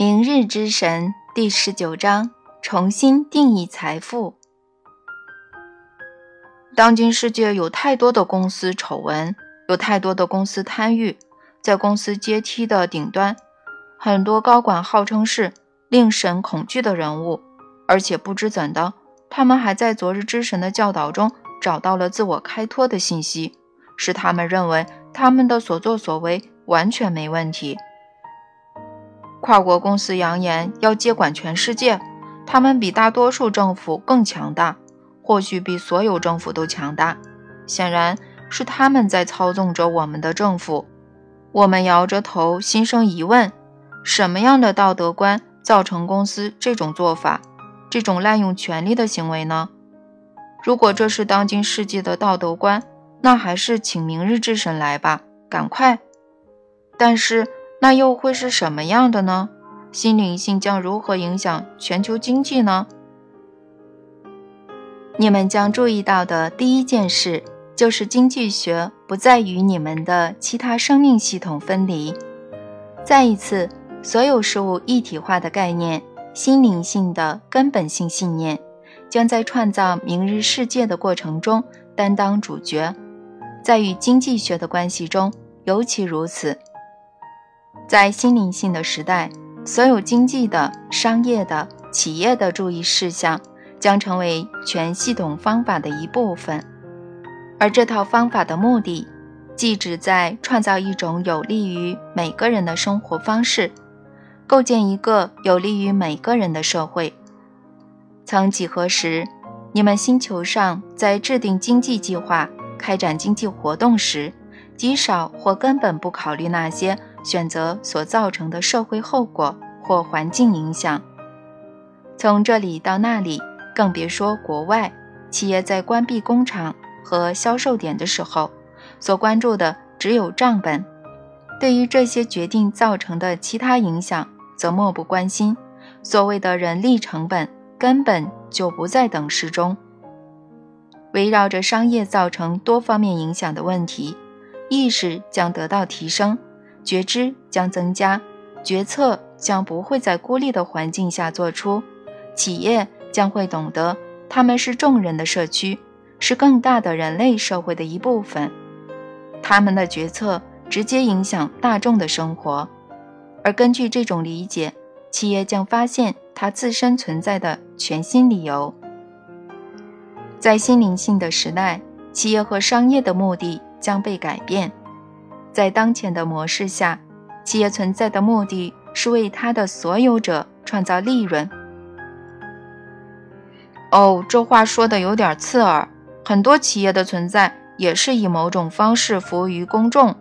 明日之神第十九章：重新定义财富。当今世界有太多的公司丑闻，有太多的公司贪欲，在公司阶梯的顶端，很多高管号称是令神恐惧的人物，而且不知怎的，他们还在昨日之神的教导中找到了自我开脱的信息，使他们认为他们的所作所为完全没问题。跨国公司扬言要接管全世界，他们比大多数政府更强大，或许比所有政府都强大。显然是他们在操纵着我们的政府。我们摇着头，心生疑问：什么样的道德观造成公司这种做法、这种滥用权力的行为呢？如果这是当今世界的道德观，那还是请明日之神来吧，赶快！但是。那又会是什么样的呢？新灵性将如何影响全球经济呢？你们将注意到的第一件事，就是经济学不再与你们的其他生命系统分离。再一次，所有事物一体化的概念，心灵性的根本性信念，将在创造明日世界的过程中担当主角，在与经济学的关系中尤其如此。在心灵性的时代，所有经济的、商业的、企业的注意事项将成为全系统方法的一部分。而这套方法的目的，既旨在创造一种有利于每个人的生活方式，构建一个有利于每个人的社会。曾几何时，你们星球上在制定经济计划、开展经济活动时，极少或根本不考虑那些。选择所造成的社会后果或环境影响。从这里到那里，更别说国外企业在关闭工厂和销售点的时候，所关注的只有账本。对于这些决定造成的其他影响，则漠不关心。所谓的人力成本根本就不在等式中。围绕着商业造成多方面影响的问题，意识将得到提升。觉知将增加，决策将不会在孤立的环境下做出，企业将会懂得他们是众人的社区，是更大的人类社会的一部分，他们的决策直接影响大众的生活，而根据这种理解，企业将发现它自身存在的全新理由。在新灵性的时代，企业和商业的目的将被改变。在当前的模式下，企业存在的目的是为它的所有者创造利润。哦，这话说的有点刺耳。很多企业的存在也是以某种方式服务于公众。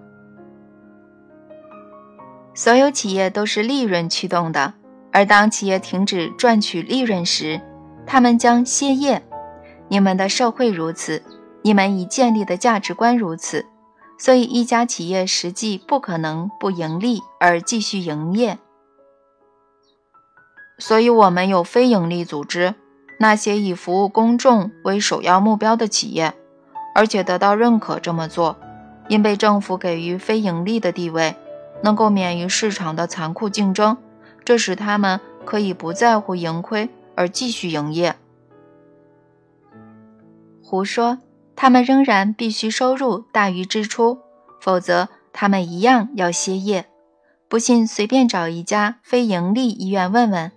所有企业都是利润驱动的，而当企业停止赚取利润时，他们将歇业。你们的社会如此，你们已建立的价值观如此。所以，一家企业实际不可能不盈利而继续营业。所以，我们有非盈利组织，那些以服务公众为首要目标的企业，而且得到认可这么做，因被政府给予非盈利的地位，能够免于市场的残酷竞争，这使他们可以不在乎盈亏而继续营业。胡说。他们仍然必须收入大于支出，否则他们一样要歇业。不信，随便找一家非盈利医院问问。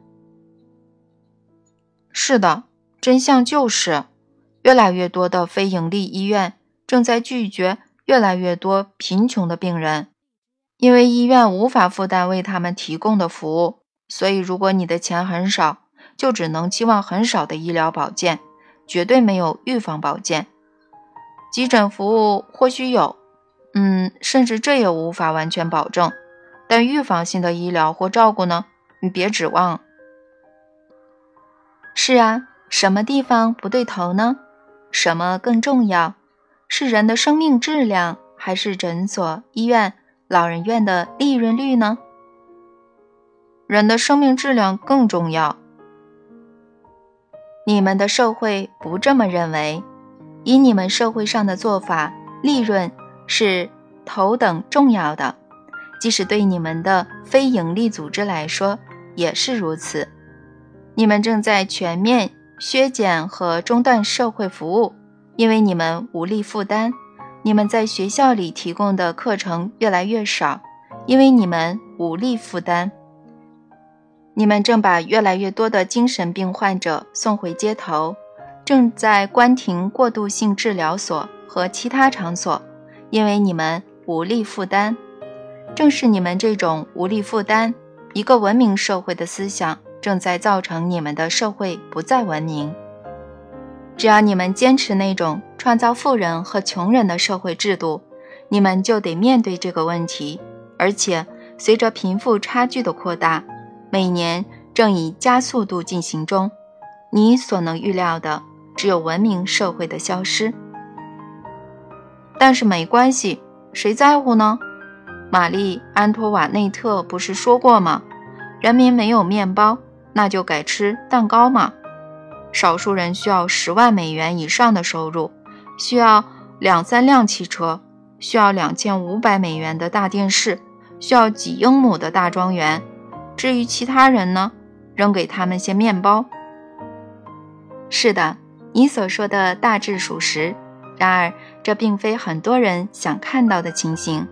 是的，真相就是，越来越多的非盈利医院正在拒绝越来越多贫穷的病人，因为医院无法负担为他们提供的服务。所以，如果你的钱很少，就只能期望很少的医疗保健，绝对没有预防保健。急诊服务或许有，嗯，甚至这也无法完全保证。但预防性的医疗或照顾呢？你别指望。是啊，什么地方不对头呢？什么更重要？是人的生命质量，还是诊所、医院、老人院的利润率呢？人的生命质量更重要。你们的社会不这么认为。以你们社会上的做法，利润是头等重要的。即使对你们的非营利组织来说，也是如此。你们正在全面削减和中断社会服务，因为你们无力负担。你们在学校里提供的课程越来越少，因为你们无力负担。你们正把越来越多的精神病患者送回街头，正在关停过渡性治疗所和其他场所，因为你们无力负担。正是你们这种无力负担，一个文明社会的思想正在造成你们的社会不再文明。只要你们坚持那种创造富人和穷人的社会制度，你们就得面对这个问题。而且，随着贫富差距的扩大，每年正以加速度进行中。你所能预料的，只有文明社会的消失。但是没关系，谁在乎呢？玛丽·安托瓦内特不是说过吗？人民没有面包，那就改吃蛋糕嘛。少数人需要十万美元以上的收入，需要两三辆汽车，需要两千五百美元的大电视，需要几英亩的大庄园。至于其他人呢，扔给他们些面包。是的，你所说的大致属实。然而，这并非很多人想看到的情形。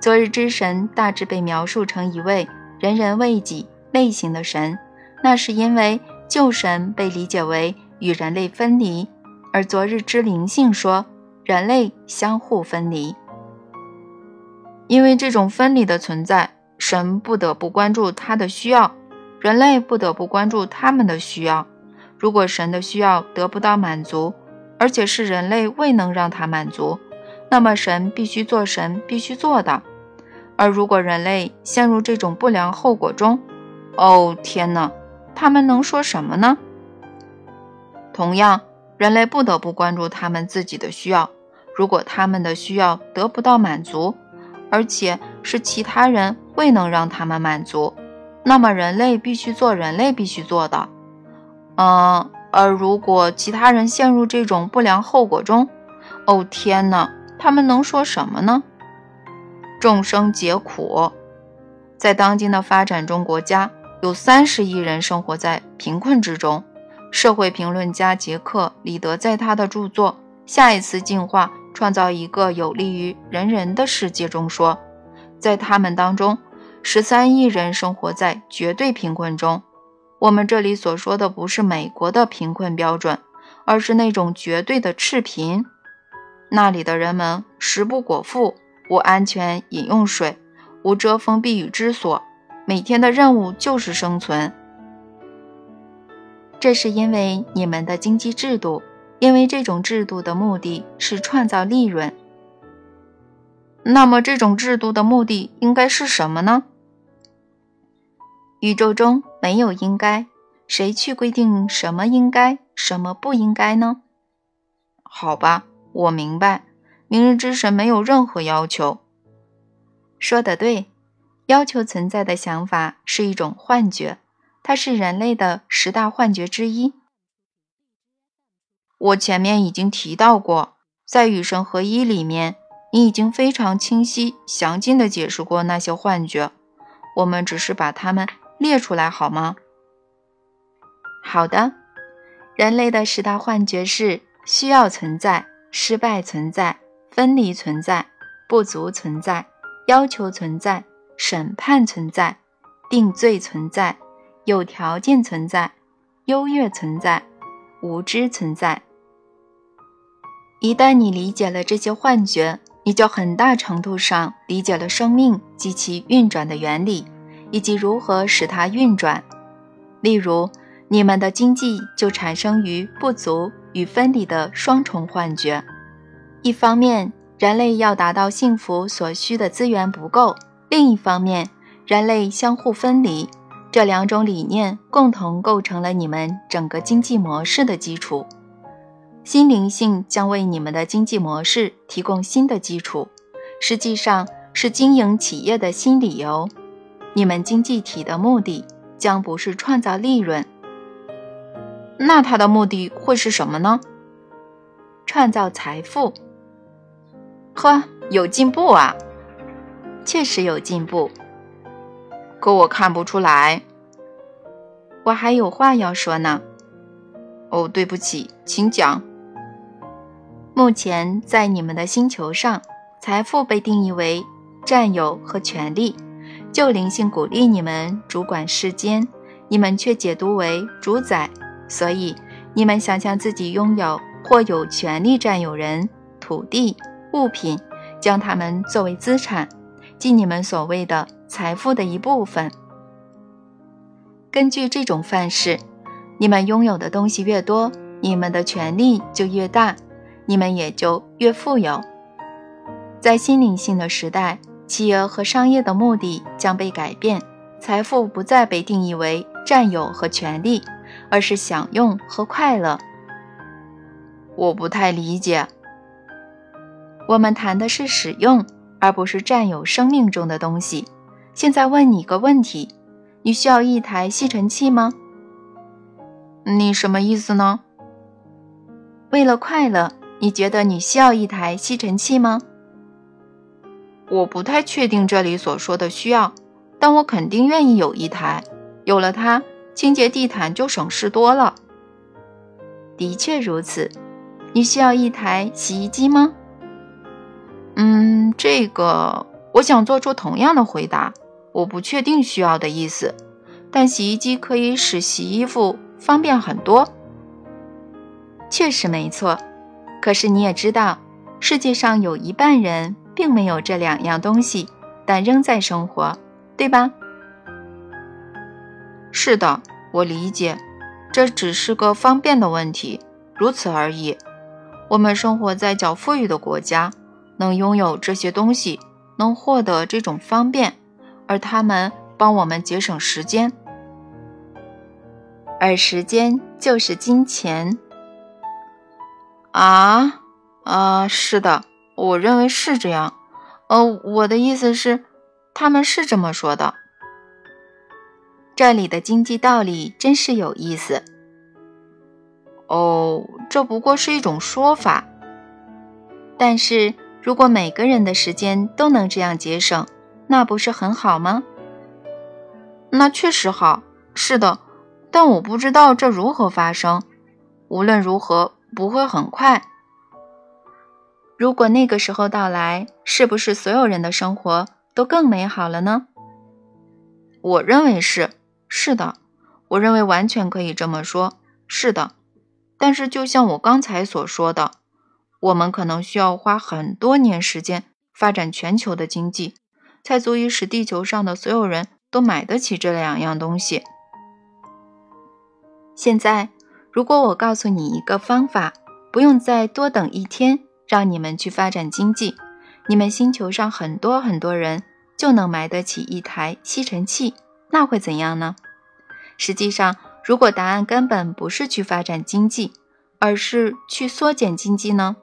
昨日之神大致被描述成一位人人为己类型的神，那是因为旧神被理解为与人类分离，而昨日之灵性说人类相互分离。因为这种分离的存在，神不得不关注他的需要，人类不得不关注他们的需要。如果神的需要得不到满足，而且是人类未能让他满足，那么神必须做神必须做的。而如果人类陷入这种不良后果中，哦天哪，他们能说什么呢？同样，人类不得不关注他们自己的需要。如果他们的需要得不到满足，而且是其他人未能让他们满足，那么人类必须做人类必须做的。嗯，而如果其他人陷入这种不良后果中，哦天哪，他们能说什么呢？众生皆苦，在当今的发展中国家，有三十亿人生活在贫困之中。社会评论家杰克·里德在他的著作《下一次进化：创造一个有利于人人的世界》中说，在他们当中，十三亿人生活在绝对贫困中。我们这里所说的不是美国的贫困标准，而是那种绝对的赤贫。那里的人们食不果腹。无安全饮用水，无遮风避雨之所，每天的任务就是生存。这是因为你们的经济制度，因为这种制度的目的是创造利润。那么，这种制度的目的应该是什么呢？宇宙中没有应该，谁去规定什么应该，什么不应该呢？好吧，我明白。明日之神没有任何要求。说得对，要求存在的想法是一种幻觉，它是人类的十大幻觉之一。我前面已经提到过，在与神合一里面，你已经非常清晰、详尽地解释过那些幻觉。我们只是把它们列出来，好吗？好的，人类的十大幻觉是：需要存在，失败存在。分离存在，不足存在，要求存在，审判存在，定罪存在，有条件存在，优越存在，无知存在。一旦你理解了这些幻觉，你就很大程度上理解了生命及其运转的原理，以及如何使它运转。例如，你们的经济就产生于不足与分离的双重幻觉。一方面，人类要达到幸福所需的资源不够；另一方面，人类相互分离，这两种理念共同构成了你们整个经济模式的基础。心灵性将为你们的经济模式提供新的基础，实际上是经营企业的新理由。你们经济体的目的将不是创造利润，那它的目的会是什么呢？创造财富。呵，有进步啊，确实有进步。可我看不出来，我还有话要说呢。哦，对不起，请讲。目前在你们的星球上，财富被定义为占有和权利。就灵性鼓励你们主管世间，你们却解读为主宰。所以，你们想象自己拥有或有权利占有人、土地、物品，将它们作为资产，即你们所谓的财富的一部分。根据这种范式，你们拥有的东西越多，你们的权利就越大，你们也就越富有。在新灵性的时代。企业和商业的目的将被改变，财富不再被定义为占有和权利，而是享用和快乐。我不太理解。我们谈的是使用，而不是占有生命中的东西。现在问你个问题：你需要一台吸尘器吗？你什么意思呢？为了快乐，你觉得你需要一台吸尘器吗？我不太确定这里所说的需要，但我肯定愿意有一台。有了它，清洁地毯就省事多了。的确如此。你需要一台洗衣机吗？嗯，这个我想做出同样的回答。我不确定需要的意思，但洗衣机可以使洗衣服方便很多。确实没错。可是你也知道，世界上有一半人。并没有这两样东西，但仍在生活，对吧？是的，我理解，这只是个方便的问题，如此而已。我们生活在较富裕的国家，能拥有这些东西，能获得这种方便，而他们帮我们节省时间，而时间就是金钱。啊啊，是的。我认为是这样，呃，我的意思是，他们是这么说的。这里的经济道理真是有意思。哦，这不过是一种说法。但是如果每个人的时间都能这样节省，那不是很好吗？那确实好，是的，但我不知道这如何发生。无论如何，不会很快。如果那个时候到来，是不是所有人的生活都更美好了呢？我认为是，是的，我认为完全可以这么说，是的。但是，就像我刚才所说的，我们可能需要花很多年时间发展全球的经济，才足以使地球上的所有人都买得起这两样东西。现在，如果我告诉你一个方法，不用再多等一天。让你们去发展经济，你们星球上很多很多人就能买得起一台吸尘器，那会怎样呢？实际上，如果答案根本不是去发展经济，而是去缩减经济呢？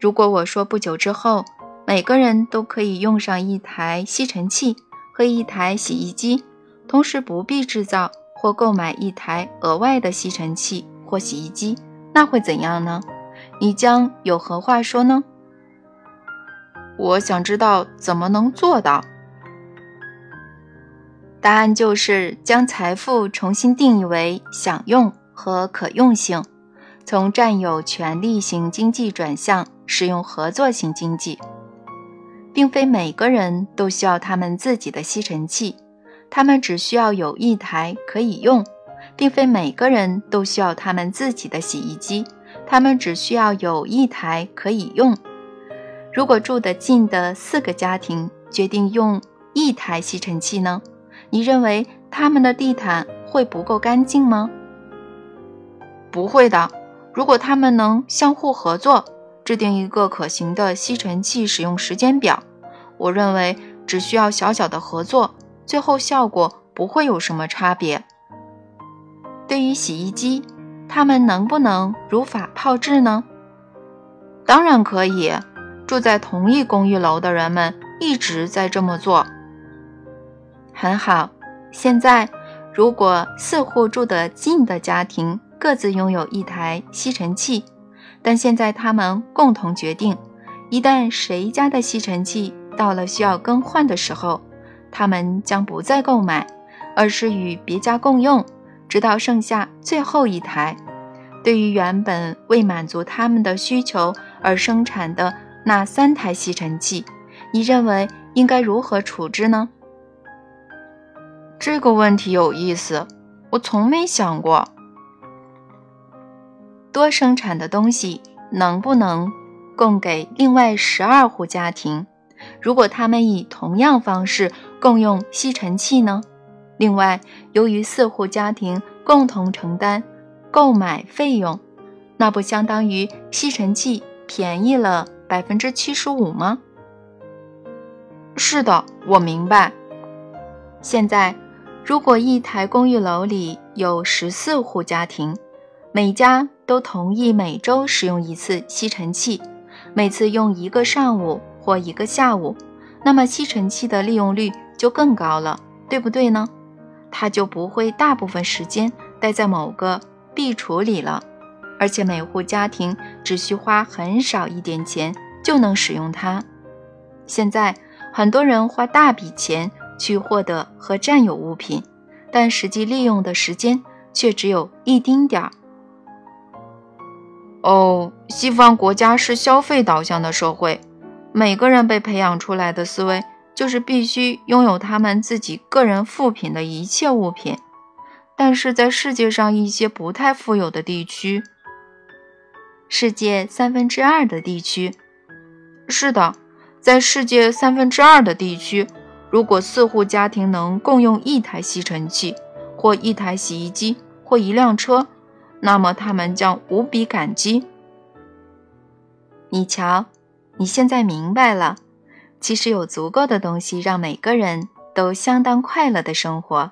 如果我说不久之后每个人都可以用上一台吸尘器和一台洗衣机，同时不必制造或购买一台额外的吸尘器或洗衣机，那会怎样呢？你将有何话说呢？我想知道怎么能做到。答案就是将财富重新定义为享用和可用性，从占有权利型经济转向使用合作型经济。并非每个人都需要他们自己的吸尘器，他们只需要有一台可以用；并非每个人都需要他们自己的洗衣机。他们只需要有一台可以用。如果住得近的四个家庭决定用一台吸尘器呢？你认为他们的地毯会不够干净吗？不会的。如果他们能相互合作，制定一个可行的吸尘器使用时间表，我认为只需要小小的合作，最后效果不会有什么差别。对于洗衣机。他们能不能如法炮制呢？当然可以。住在同一公寓楼的人们一直在这么做。很好。现在，如果四户住得近的家庭各自拥有一台吸尘器，但现在他们共同决定，一旦谁家的吸尘器到了需要更换的时候，他们将不再购买，而是与别家共用。直到剩下最后一台。对于原本为满足他们的需求而生产的那三台吸尘器，你认为应该如何处置呢？这个问题有意思，我从没想过。多生产的东西能不能供给另外十二户家庭？如果他们以同样方式共用吸尘器呢？另外，由于四户家庭共同承担购买费用，那不相当于吸尘器便宜了百分之七十五吗？是的，我明白。现在，如果一台公寓楼里有十四户家庭，每家都同意每周使用一次吸尘器，每次用一个上午。或一个下午，那么吸尘器的利用率就更高了，对不对呢？它就不会大部分时间待在某个壁橱里了，而且每户家庭只需花很少一点钱就能使用它。现在很多人花大笔钱去获得和占有物品，但实际利用的时间却只有一丁点儿。哦，西方国家是消费导向的社会。每个人被培养出来的思维就是必须拥有他们自己个人副品的一切物品，但是在世界上一些不太富有的地区，世界三分之二的地区，是的，在世界三分之二的地区，如果四户家庭能共用一台吸尘器，或一台洗衣机，或一辆车，那么他们将无比感激。你瞧。你现在明白了，其实有足够的东西让每个人都相当快乐的生活。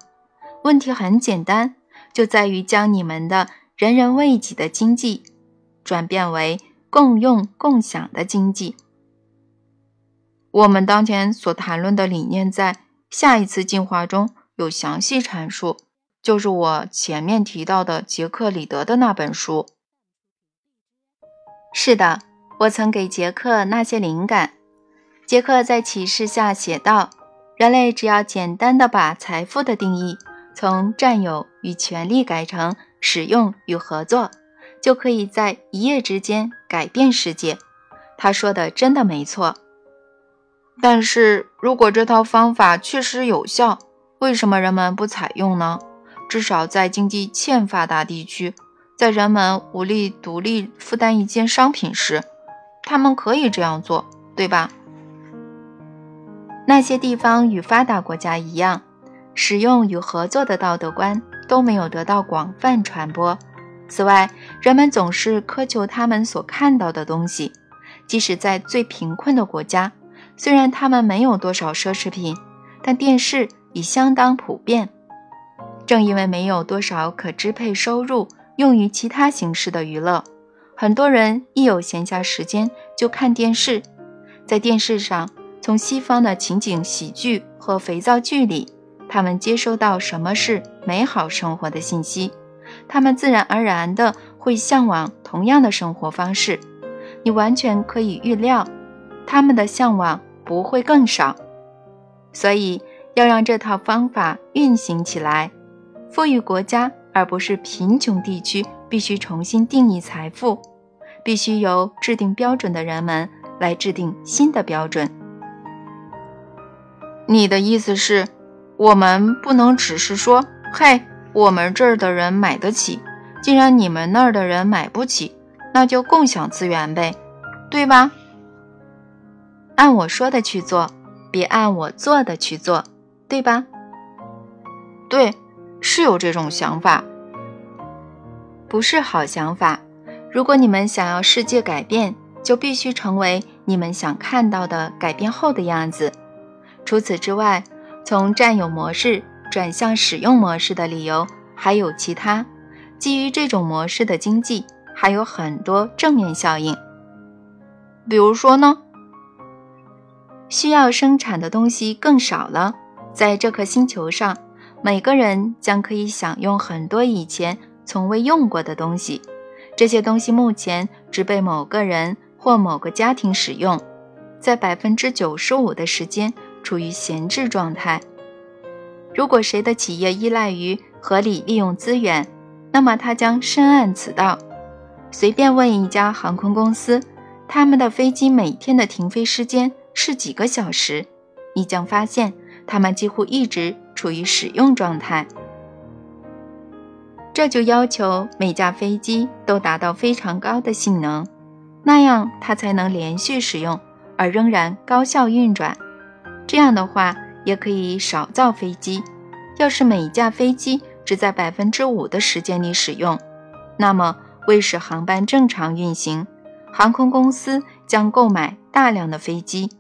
问题很简单，就在于将你们的人人为己的经济转变为共用共享的经济。我们当前所谈论的理念，在下一次进化中有详细阐述，就是我前面提到的杰克里德的那本书。是的。我曾给杰克那些灵感。杰克在启示下写道：“人类只要简单的把财富的定义从占有与权利改成使用与合作，就可以在一夜之间改变世界。”他说的真的没错。但是如果这套方法确实有效，为什么人们不采用呢？至少在经济欠发达地区，在人们无力独立负担一件商品时。他们可以这样做，对吧？那些地方与发达国家一样，使用与合作的道德观都没有得到广泛传播。此外，人们总是苛求他们所看到的东西，即使在最贫困的国家，虽然他们没有多少奢侈品，但电视已相当普遍。正因为没有多少可支配收入用于其他形式的娱乐。很多人一有闲暇时间就看电视，在电视上，从西方的情景喜剧和肥皂剧里，他们接收到什么是美好生活的信息，他们自然而然的会向往同样的生活方式。你完全可以预料，他们的向往不会更少。所以，要让这套方法运行起来，富裕国家而不是贫穷地区必须重新定义财富。必须由制定标准的人们来制定新的标准。你的意思是，我们不能只是说：“嘿，我们这儿的人买得起，既然你们那儿的人买不起，那就共享资源呗，对吧？”按我说的去做，别按我做的去做，对吧？对，是有这种想法，不是好想法。如果你们想要世界改变，就必须成为你们想看到的改变后的样子。除此之外，从占有模式转向使用模式的理由还有其他。基于这种模式的经济还有很多正面效应。比如说呢？需要生产的东西更少了，在这颗星球上，每个人将可以享用很多以前从未用过的东西。这些东西目前只被某个人或某个家庭使用，在百分之九十五的时间处于闲置状态。如果谁的企业依赖于合理利用资源，那么他将深谙此道。随便问一家航空公司，他们的飞机每天的停飞时间是几个小时，你将发现他们几乎一直处于使用状态。这就要求每架飞机都达到非常高的性能，那样它才能连续使用而仍然高效运转。这样的话，也可以少造飞机。要是每架飞机只在百分之五的时间里使用，那么。为使航班正常运行，航空公司将购买大量的飞机，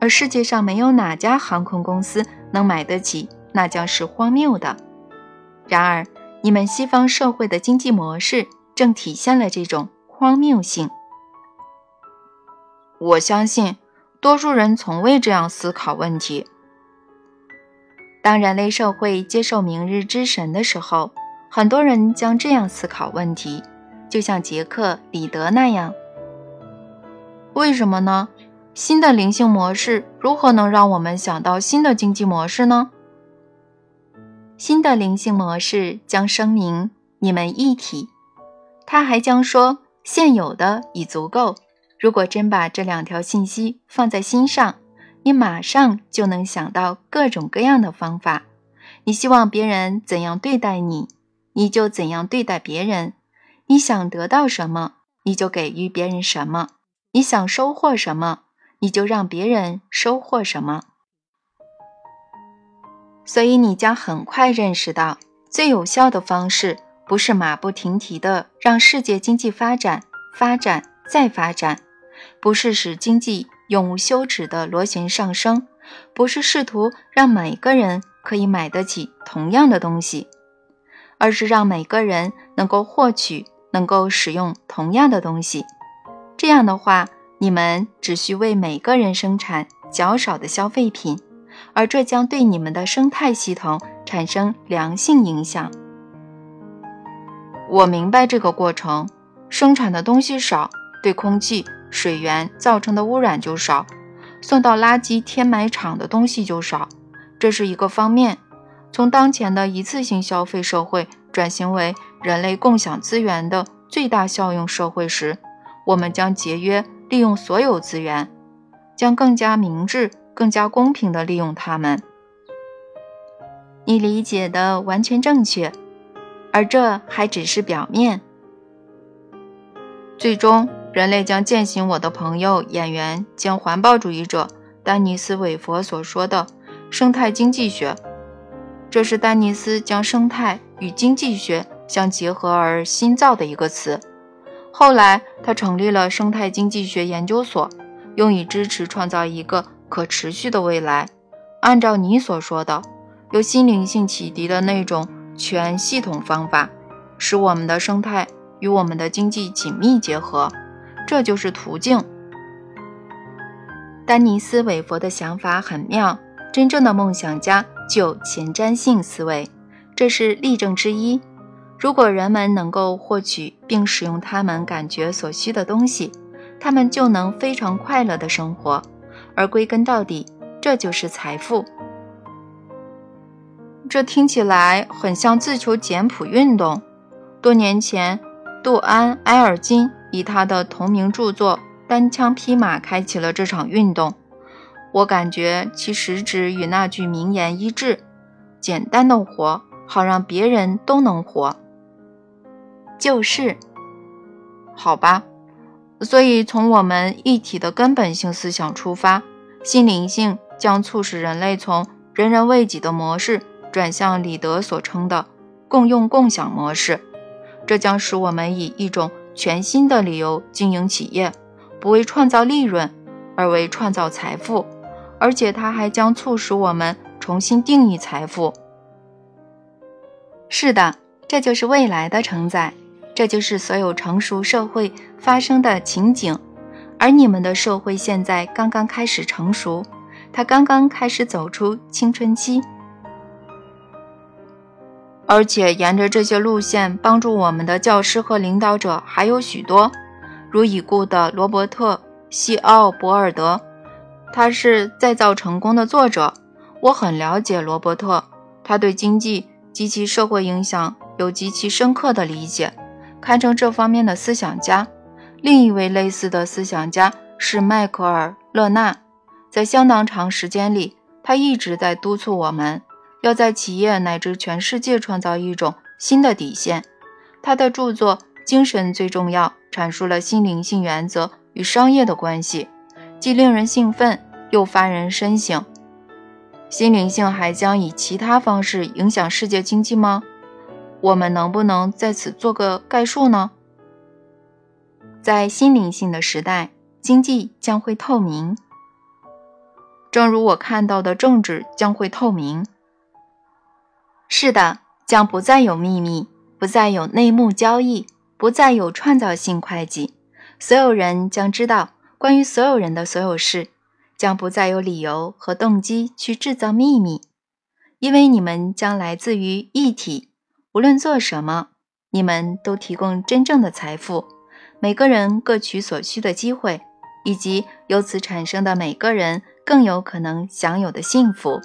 而世界上没有哪家航空公司能买得起，那将是荒谬的。然而，你们西方社会的经济模式正体现了这种荒谬性。我相信，多数人从未这样思考问题。当人类社会接受明日之神的时候，很多人将这样思考问题。就像杰克·里德那样，为什么呢？新的灵性模式如何能让我们想到新的经济模式呢？新的灵性模式将声明你们一体。他还将说现有的已足够。如果真把这两条信息放在心上，你马上就能想到各种各样的方法。你希望别人怎样对待你，你就怎样对待别人。你想得到什么，你就给予别人什么；你想收获什么，你就让别人收获什么。所以，你将很快认识到，最有效的方式不是马不停蹄地让世界经济发展、发展再发展，不是使经济永无休止的螺旋上升，不是试图让每个人可以买得起同样的东西，而是让每个人能够获取。能够使用同样的东西，这样的话，你们只需为每个人生产较少的消费品，而这将对你们的生态系统产生良性影响。我明白这个过程，生产的东西少，对空气、水源造成的污染就少，送到垃圾填埋场的东西就少，这是一个方面。从当前的一次性消费社会。转型为人类共享资源的最大效用社会时，我们将节约利用所有资源，将更加明智、更加公平地利用它们。你理解的完全正确，而这还只是表面。最终，人类将践行我的朋友、演员兼环保主义者丹尼斯·韦佛所说的生态经济学。这是丹尼斯将生态与经济学相结合而新造的一个词。后来，他成立了生态经济学研究所，用以支持创造一个可持续的未来。按照你所说的，由心灵性启迪的那种全系统方法，使我们的生态与我们的经济紧密结合，这就是途径。丹尼斯·韦佛的想法很妙。真正的梦想家具有前瞻性思维，这是例证之一。如果人们能够获取并使用他们感觉所需的东西，他们就能非常快乐的生活。而归根到底，这就是财富。这听起来很像自求简朴运动。多年前，杜安·埃尔金以他的同名著作《单枪匹马》开启了这场运动。我感觉其实质与那句名言一致：“简单的活，好让别人都能活。”就是，好吧。所以从我们一体的根本性思想出发，心灵性将促使人类从人人为己的模式转向李德所称的共用共享模式。这将使我们以一种全新的理由经营企业，不为创造利润，而为创造财富。而且它还将促使我们重新定义财富。是的，这就是未来的承载，这就是所有成熟社会发生的情景。而你们的社会现在刚刚开始成熟，它刚刚开始走出青春期。而且沿着这些路线帮助我们的教师和领导者还有许多，如已故的罗伯特·西奥博尔德。他是再造成功的作者，我很了解罗伯特。他对经济及其社会影响有极其深刻的理解，堪称这方面的思想家。另一位类似的思想家是迈克尔·勒纳，在相当长时间里，他一直在督促我们要在企业乃至全世界创造一种新的底线。他的著作《精神最重要》阐述了心灵性原则与商业的关系，既令人兴奋又发人深省。心灵性还将以其他方式影响世界经济吗？我们能不能在此做个概述呢？在心灵性的时代，经济将会透明，正如我看到的政治将会透明。是的，将不再有秘密，不再有内幕交易，不再有创造性会计，所有人将知道关于所有人的所有事。将不再有理由和动机去制造秘密，因为你们将来自于一体。无论做什么，你们都提供真正的财富，每个人各取所需的机会，以及由此产生的每个人更有可能享有的幸福。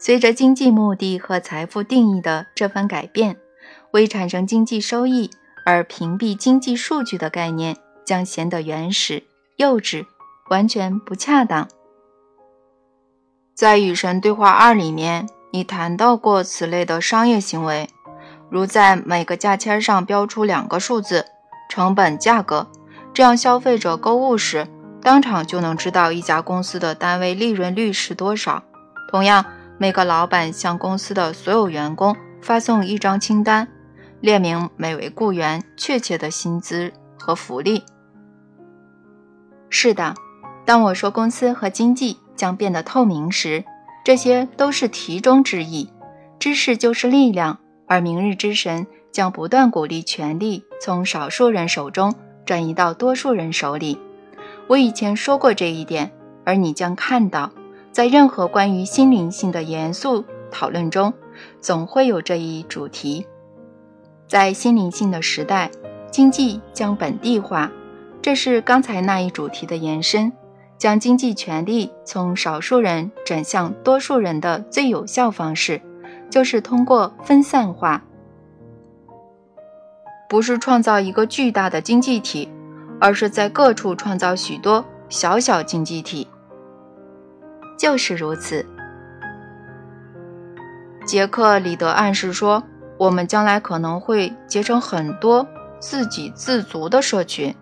随着经济目的和财富定义的这番改变，为产生经济收益而屏蔽经济数据的概念将显得原始、幼稚。完全不恰当。在《与神对话二》里面，你谈到过此类的商业行为，如在每个价签上标出两个数字——成本、价格，这样消费者购物时当场就能知道一家公司的单位利润率是多少。同样，每个老板向公司的所有员工发送一张清单，列明每位雇员确切的薪资和福利。是的。当我说公司和经济将变得透明时，这些都是题中之意。知识就是力量，而明日之神将不断鼓励权力从少数人手中转移到多数人手里。我以前说过这一点，而你将看到，在任何关于心灵性的严肃讨论中，总会有这一主题。在心灵性的时代，经济将本地化，这是刚才那一主题的延伸。将经济权力从少数人转向多数人的最有效方式，就是通过分散化，不是创造一个巨大的经济体，而是在各处创造许多小小经济体。就是如此。杰克里德暗示说，我们将来可能会结成很多自给自足的社群，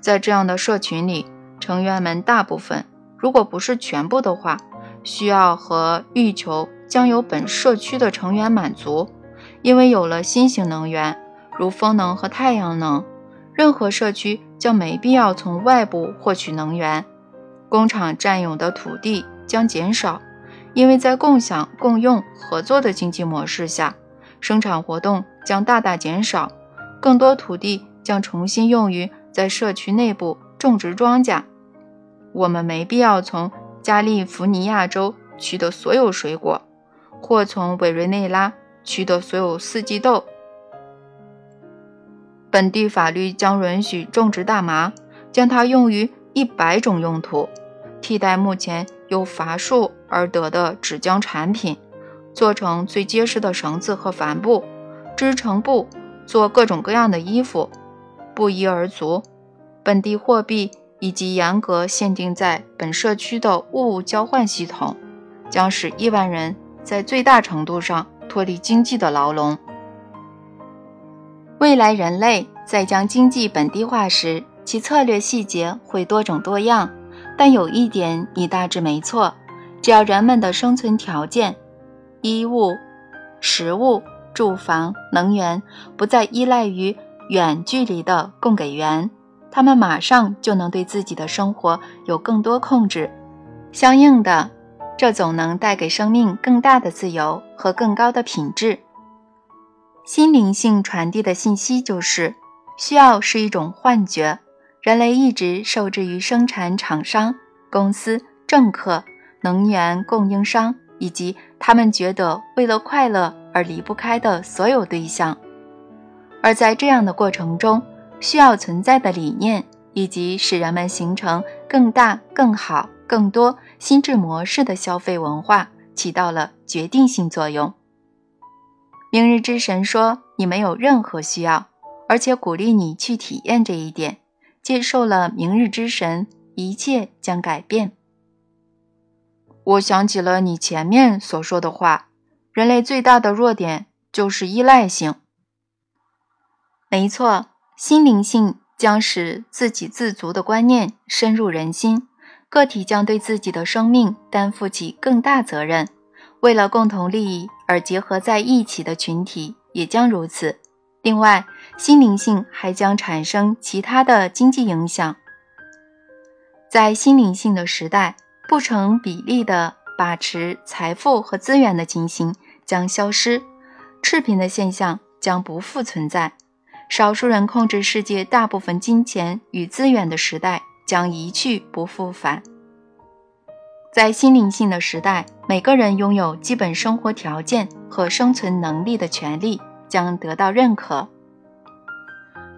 在这样的社群里。成员们大部分，如果不是全部的话，需要和欲求将由本社区的成员满足。因为有了新型能源，如风能和太阳能，任何社区将没必要从外部获取能源。工厂占有的土地将减少，因为在共享、共用、合作的经济模式下，生产活动将大大减少。更多土地将重新用于在社区内部。种植庄稼，我们没必要从加利福尼亚州取得所有水果，或从委瑞内拉取得所有四季豆。本地法律将允许种植大麻，将它用于一百种用途，替代目前由伐树而得的纸浆产品，做成最结实的绳子和帆布，织成布，做各种各样的衣服，不一而足。本地货币以及严格限定在本社区的物物交换系统，将使亿万人在最大程度上脱离经济的牢笼。未来人类在将经济本地化时，其策略细节会多种多样。但有一点你大致没错：只要人们的生存条件——衣物、食物、住房、能源——不再依赖于远距离的供给源。他们马上就能对自己的生活有更多控制，相应的，这总能带给生命更大的自由和更高的品质。心灵性传递的信息就是：需要是一种幻觉。人类一直受制于生产厂商、公司、政客、能源供应商以及他们觉得为了快乐而离不开的所有对象，而在这样的过程中。需要存在的理念，以及使人们形成更大、更好、更多心智模式的消费文化，起到了决定性作用。明日之神说你没有任何需要，而且鼓励你去体验这一点。接受了明日之神，一切将改变。我想起了你前面所说的话，人类最大的弱点就是依赖性。没错，心灵性将使自给自足的观念深入人心，个体将对自己的生命担负起更大责任。为了共同利益而结合在一起的群体也将如此。另外，心灵性还将产生其他的经济影响。在心灵性的时代，不成比例的把持财富和资源的情形将消失，赤贫的现象将不复存在，少数人控制世界大部分金钱与资源的时代将一去不复返。在心灵性的时代，每个人拥有基本生活条件和生存能力的权利。将得到认可。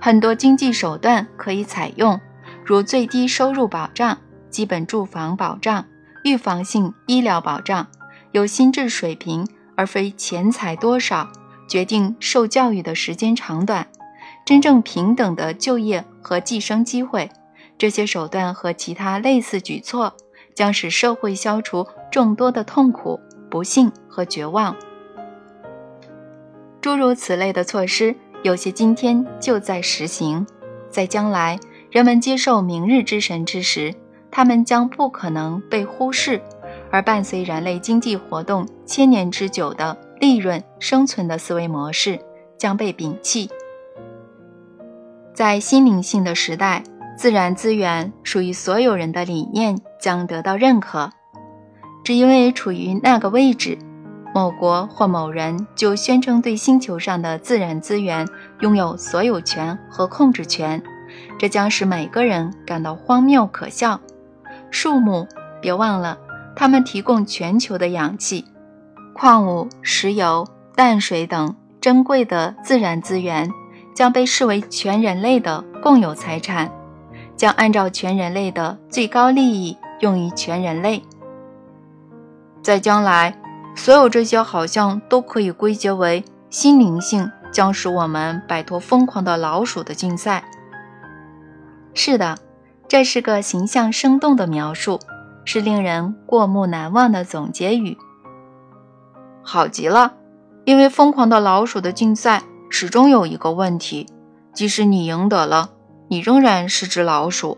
很多经济手段可以采用，如最低收入保障、基本住房保障、预防性医疗保障，由心智水平而非钱财多少决定受教育的时间长短，真正平等的就业和计生机会。这些手段和其他类似举措将使社会消除众多的痛苦、不幸和绝望。诸如此类的措施，有些今天就在实行。在将来，人们接受明日之神之时，他们将不可能被忽视。而伴随人类经济活动千年之久的利润生存的思维模式将被摒弃。在心灵性的时代，自然资源属于所有人的理念将得到认可，只因为处于那个位置。某国或某人就宣称对星球上的自然资源拥有所有权和控制权，这将使每个人感到荒谬可笑。树木，别忘了，它们提供全球的氧气、矿物、石油、淡水等珍贵的自然资源，将被视为全人类的共有财产，将按照全人类的最高利益用于全人类。在将来。所有这些好像都可以归结为心灵性，将使我们摆脱疯狂的老鼠的竞赛。是的，这是个形象生动的描述，是令人过目难忘的总结语。好极了，因为疯狂的老鼠的竞赛始终有一个问题：即使你赢得了，你仍然是只老鼠。